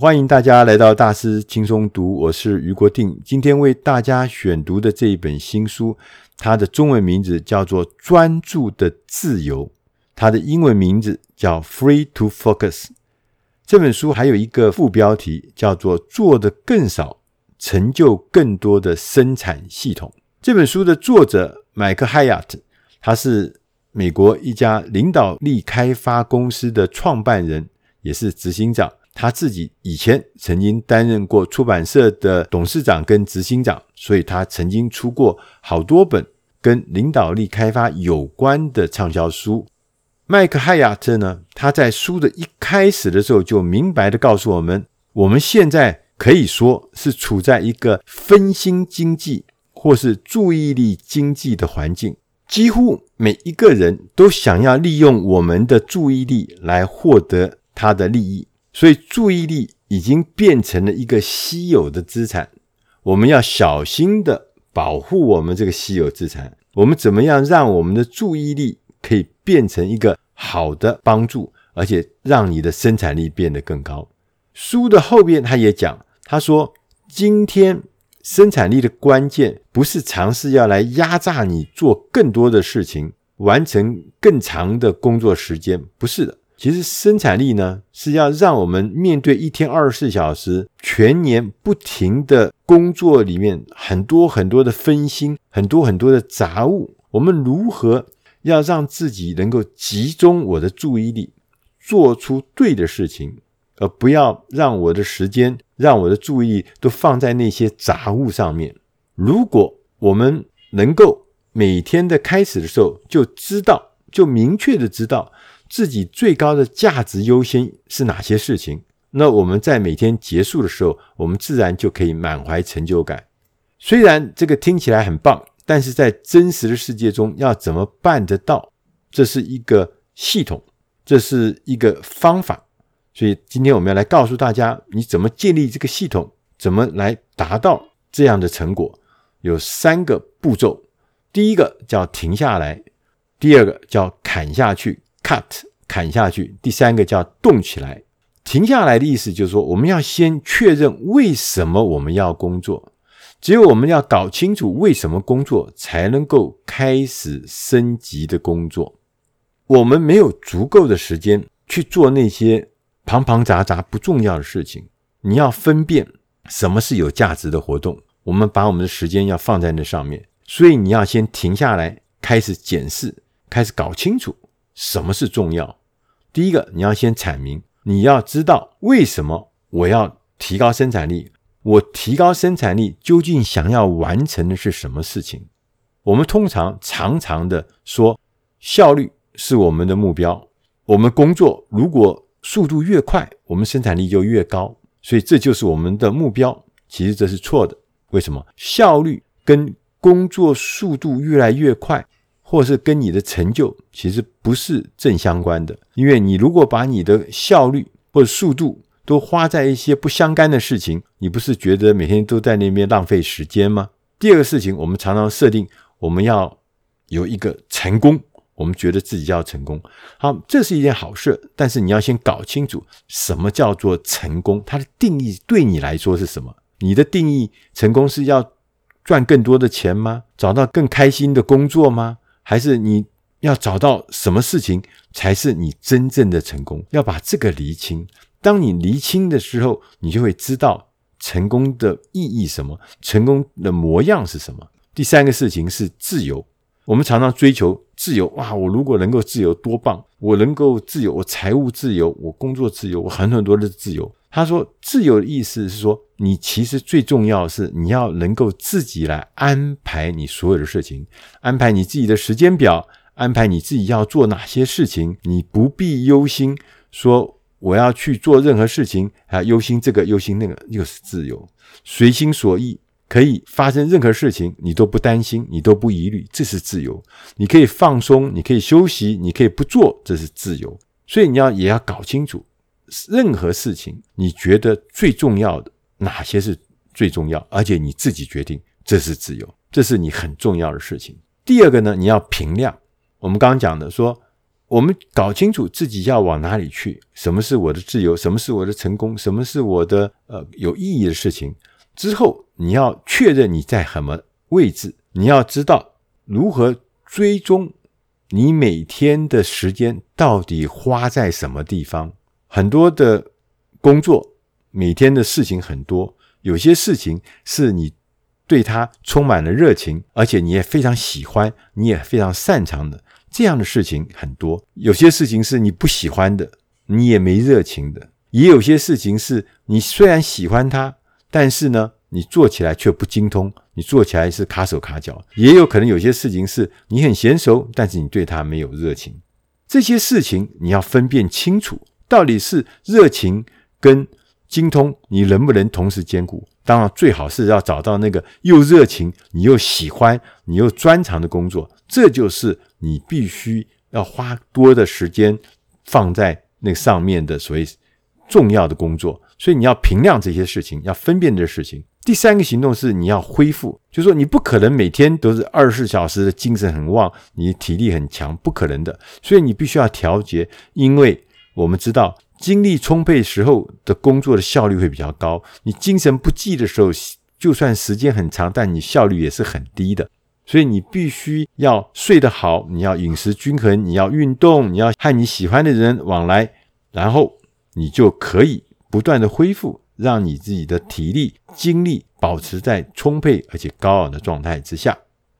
欢迎大家来到大师轻松读，我是余国定。今天为大家选读的这一本新书，它的中文名字叫做《专注的自由》，它的英文名字叫《Free to Focus》。这本书还有一个副标题叫做“做得更少，成就更多的生产系统”。这本书的作者麦克海亚特，他是美国一家领导力开发公司的创办人，也是执行长。他自己以前曾经担任过出版社的董事长跟执行长，所以他曾经出过好多本跟领导力开发有关的畅销书。麦克海亚特呢，他在书的一开始的时候就明白地告诉我们，我们现在可以说是处在一个分心经济或是注意力经济的环境，几乎每一个人都想要利用我们的注意力来获得他的利益。所以，注意力已经变成了一个稀有的资产，我们要小心的保护我们这个稀有资产。我们怎么样让我们的注意力可以变成一个好的帮助，而且让你的生产力变得更高？书的后边他也讲，他说：“今天生产力的关键不是尝试要来压榨你做更多的事情，完成更长的工作时间，不是的。”其实生产力呢，是要让我们面对一天二十四小时、全年不停的工作里面很多很多的分心、很多很多的杂物，我们如何要让自己能够集中我的注意力，做出对的事情，而不要让我的时间、让我的注意都放在那些杂物上面。如果我们能够每天的开始的时候就知道，就明确的知道。自己最高的价值优先是哪些事情？那我们在每天结束的时候，我们自然就可以满怀成就感。虽然这个听起来很棒，但是在真实的世界中要怎么办得到？这是一个系统，这是一个方法。所以今天我们要来告诉大家，你怎么建立这个系统，怎么来达到这样的成果？有三个步骤：第一个叫停下来，第二个叫砍下去。Cut 砍下去，第三个叫动起来。停下来的意思就是说，我们要先确认为什么我们要工作。只有我们要搞清楚为什么工作，才能够开始升级的工作。我们没有足够的时间去做那些旁旁杂杂不重要的事情。你要分辨什么是有价值的活动，我们把我们的时间要放在那上面。所以你要先停下来，开始检视，开始搞清楚。什么是重要？第一个，你要先阐明，你要知道为什么我要提高生产力。我提高生产力究竟想要完成的是什么事情？我们通常常常的说，效率是我们的目标。我们工作如果速度越快，我们生产力就越高，所以这就是我们的目标。其实这是错的。为什么？效率跟工作速度越来越快，或是跟你的成就其实不是正相关的，因为你如果把你的效率或者速度都花在一些不相干的事情，你不是觉得每天都在那边浪费时间吗？第二个事情，我们常常设定我们要有一个成功，我们觉得自己要成功，好，这是一件好事，但是你要先搞清楚什么叫做成功，它的定义对你来说是什么？你的定义成功是要赚更多的钱吗？找到更开心的工作吗？还是你要找到什么事情才是你真正的成功？要把这个厘清。当你厘清的时候，你就会知道成功的意义什么，成功的模样是什么。第三个事情是自由。我们常常追求自由，哇！我如果能够自由多棒！我能够自由，我财务自由，我工作自由，我很很多的自由。他说，自由的意思是说，你其实最重要是你要能够自己来安排你所有的事情，安排你自己的时间表，安排你自己要做哪些事情。你不必忧心说我要去做任何事情，还忧心这个忧心那个，又是自由，随心所欲，可以发生任何事情，你都不担心，你都不疑虑，这是自由。你可以放松，你可以休息，你可以不做，这是自由。所以你要也要搞清楚。任何事情，你觉得最重要的哪些是最重要？而且你自己决定，这是自由，这是你很重要的事情。第二个呢，你要评量。我们刚刚讲的说，我们搞清楚自己要往哪里去，什么是我的自由，什么是我的成功，什么是我的呃有意义的事情之后，你要确认你在什么位置，你要知道如何追踪你每天的时间到底花在什么地方。很多的工作，每天的事情很多，有些事情是你对它充满了热情，而且你也非常喜欢，你也非常擅长的。这样的事情很多，有些事情是你不喜欢的，你也没热情的；也有些事情是你虽然喜欢它，但是呢，你做起来却不精通，你做起来是卡手卡脚。也有可能有些事情是你很娴熟，但是你对它没有热情。这些事情你要分辨清楚，到底是热情跟精通，你能不能同时兼顾？当然，最好是要找到那个又热情、你又喜欢、你又专长的工作。这就是你必须要花多的时间放在那上面的所谓重要的工作，所以你要评量这些事情，要分辨这事情。第三个行动是你要恢复，就是说你不可能每天都是二十四小时的精神很旺，你体力很强，不可能的。所以你必须要调节，因为我们知道精力充沛时候的工作的效率会比较高，你精神不济的时候，就算时间很长，但你效率也是很低的。所以你必须要睡得好，你要饮食均衡，你要运动，你要和你喜欢的人往来，然后你就可以不断的恢复，让你自己的体力、精力保持在充沛而且高昂的状态之下。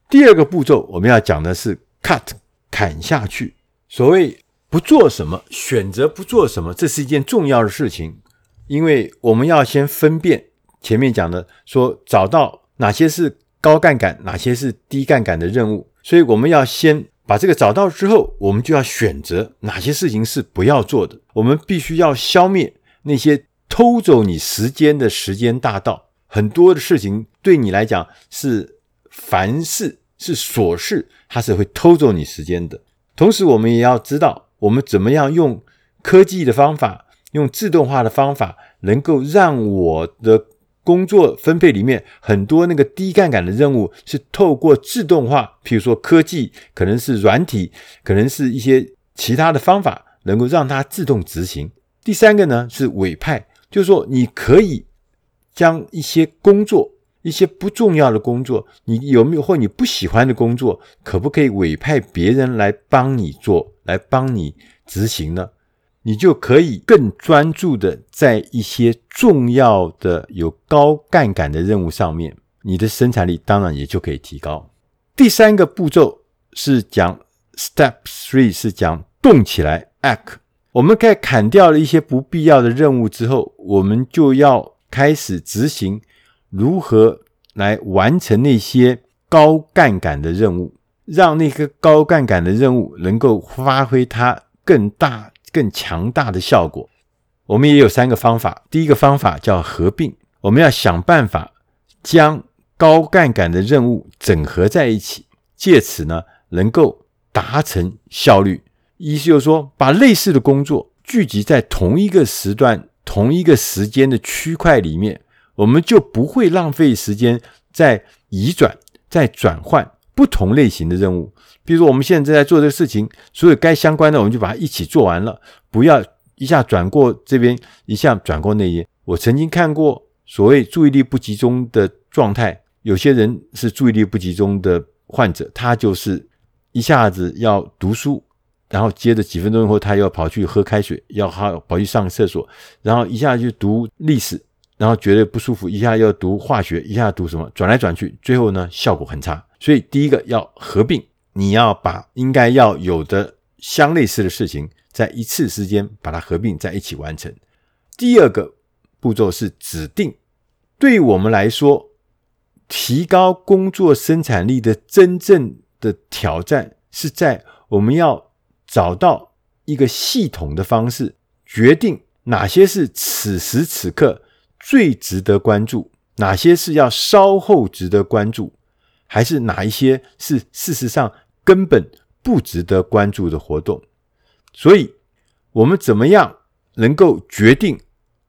第二个步骤，我们要讲的是 cut 砍下去。所谓不做什么，选择不做什么，这是一件重要的事情，因为我们要先分辨前面讲的，说找到哪些是。高杠杆，哪些是低杠杆的任务？所以我们要先把这个找到之后，我们就要选择哪些事情是不要做的。我们必须要消灭那些偷走你时间的时间大盗。很多的事情对你来讲是凡事是琐事，它是会偷走你时间的。同时，我们也要知道，我们怎么样用科技的方法，用自动化的方法，能够让我的。工作分配里面很多那个低杠杆的任务是透过自动化，譬如说科技，可能是软体，可能是一些其他的方法，能够让它自动执行。第三个呢是委派，就是说你可以将一些工作，一些不重要的工作，你有没有或你不喜欢的工作，可不可以委派别人来帮你做，来帮你执行呢？你就可以更专注的在一些重要的有高杠杆的任务上面，你的生产力当然也就可以提高。第三个步骤是讲 Step Three，是讲动起来 Act。我们在砍掉了一些不必要的任务之后，我们就要开始执行如何来完成那些高杠杆的任务，让那个高杠杆的任务能够发挥它更大。更强大的效果，我们也有三个方法。第一个方法叫合并，我们要想办法将高杠杆的任务整合在一起，借此呢能够达成效率。意思就是说，把类似的工作聚集在同一个时段、同一个时间的区块里面，我们就不会浪费时间在移转、在转换不同类型的任务。比如说，我们现在正在做这个事情，所有该相关的，我们就把它一起做完了，不要一下转过这边，一下转过那边。我曾经看过所谓注意力不集中的状态，有些人是注意力不集中的患者，他就是一下子要读书，然后接着几分钟以后，他要跑去喝开水，要跑跑去上厕所，然后一下就读历史，然后觉得不舒服，一下要读化学，一下读什么，转来转去，最后呢效果很差。所以第一个要合并。你要把应该要有的相类似的事情，在一次之间把它合并在一起完成。第二个步骤是指定，对我们来说，提高工作生产力的真正的挑战是在我们要找到一个系统的方式，决定哪些是此时此刻最值得关注，哪些是要稍后值得关注。还是哪一些是事实上根本不值得关注的活动？所以，我们怎么样能够决定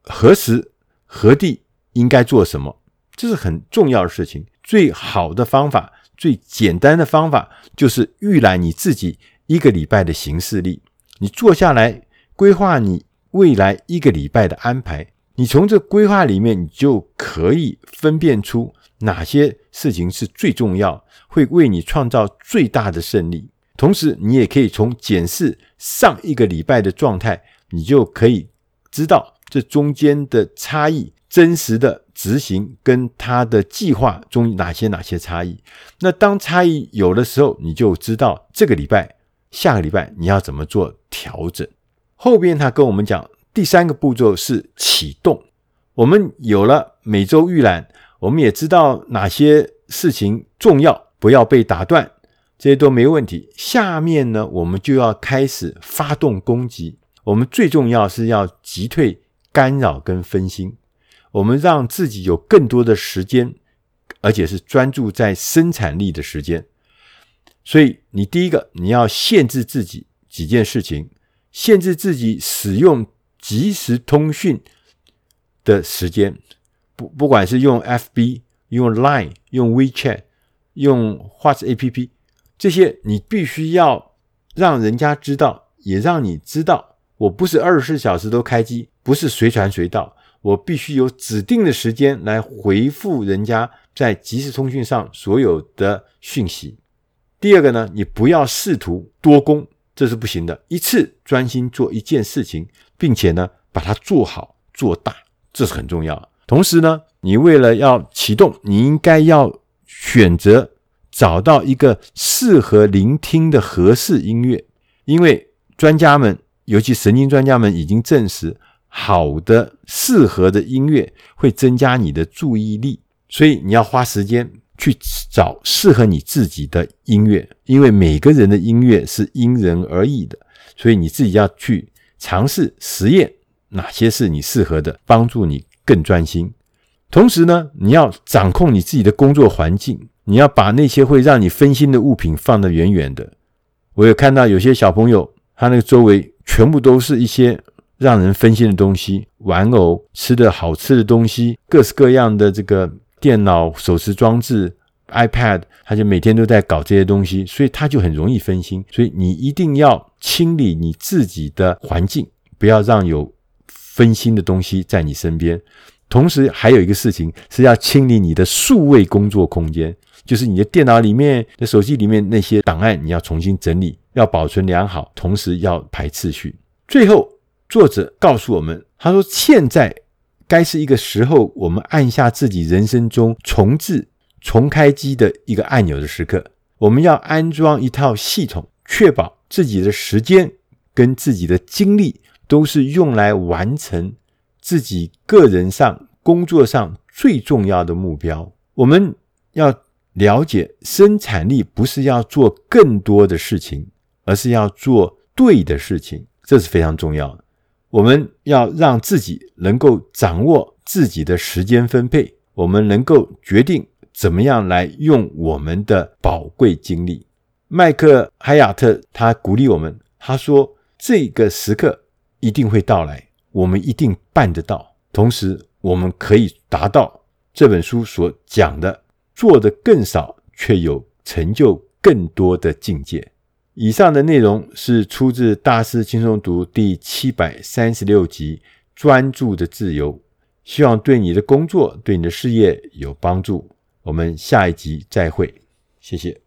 何时何地应该做什么？这是很重要的事情。最好的方法，最简单的方法，就是预览你自己一个礼拜的行事历。你坐下来规划你未来一个礼拜的安排。你从这规划里面，你就可以分辨出哪些事情是最重要，会为你创造最大的胜利。同时，你也可以从检视上一个礼拜的状态，你就可以知道这中间的差异，真实的执行跟他的计划中哪些哪些差异。那当差异有的时候，你就知道这个礼拜、下个礼拜你要怎么做调整。后边他跟我们讲。第三个步骤是启动。我们有了每周预览，我们也知道哪些事情重要，不要被打断，这些都没问题。下面呢，我们就要开始发动攻击。我们最重要是要击退干扰跟分心，我们让自己有更多的时间，而且是专注在生产力的时间。所以，你第一个，你要限制自己几件事情，限制自己使用。即时通讯的时间，不不管是用 FB、用 Line、用 WeChat、用 WhatsApp 这些你必须要让人家知道，也让你知道，我不是二十四小时都开机，不是随传随到，我必须有指定的时间来回复人家在即时通讯上所有的讯息。第二个呢，你不要试图多工。这是不行的，一次专心做一件事情，并且呢，把它做好做大，这是很重要。同时呢，你为了要启动，你应该要选择找到一个适合聆听的合适音乐，因为专家们，尤其神经专家们已经证实，好的适合的音乐会增加你的注意力，所以你要花时间。去找适合你自己的音乐，因为每个人的音乐是因人而异的，所以你自己要去尝试实验哪些是你适合的，帮助你更专心。同时呢，你要掌控你自己的工作环境，你要把那些会让你分心的物品放得远远的。我有看到有些小朋友，他那个周围全部都是一些让人分心的东西，玩偶、吃的好吃的东西，各式各样的这个。电脑、手持装置、iPad，他就每天都在搞这些东西，所以他就很容易分心。所以你一定要清理你自己的环境，不要让有分心的东西在你身边。同时，还有一个事情是要清理你的数位工作空间，就是你的电脑里面的手机里面那些档案，你要重新整理，要保存良好，同时要排次序。最后，作者告诉我们，他说现在。该是一个时候，我们按下自己人生中重置、重开机的一个按钮的时刻。我们要安装一套系统，确保自己的时间跟自己的精力都是用来完成自己个人上、工作上最重要的目标。我们要了解，生产力不是要做更多的事情，而是要做对的事情，这是非常重要的。我们要让自己能够掌握自己的时间分配，我们能够决定怎么样来用我们的宝贵精力。麦克海亚特他鼓励我们，他说：“这个时刻一定会到来，我们一定办得到。同时，我们可以达到这本书所讲的，做得更少却有成就更多的境界。”以上的内容是出自《大师轻松读》第七百三十六集《专注的自由》，希望对你的工作、对你的事业有帮助。我们下一集再会，谢谢。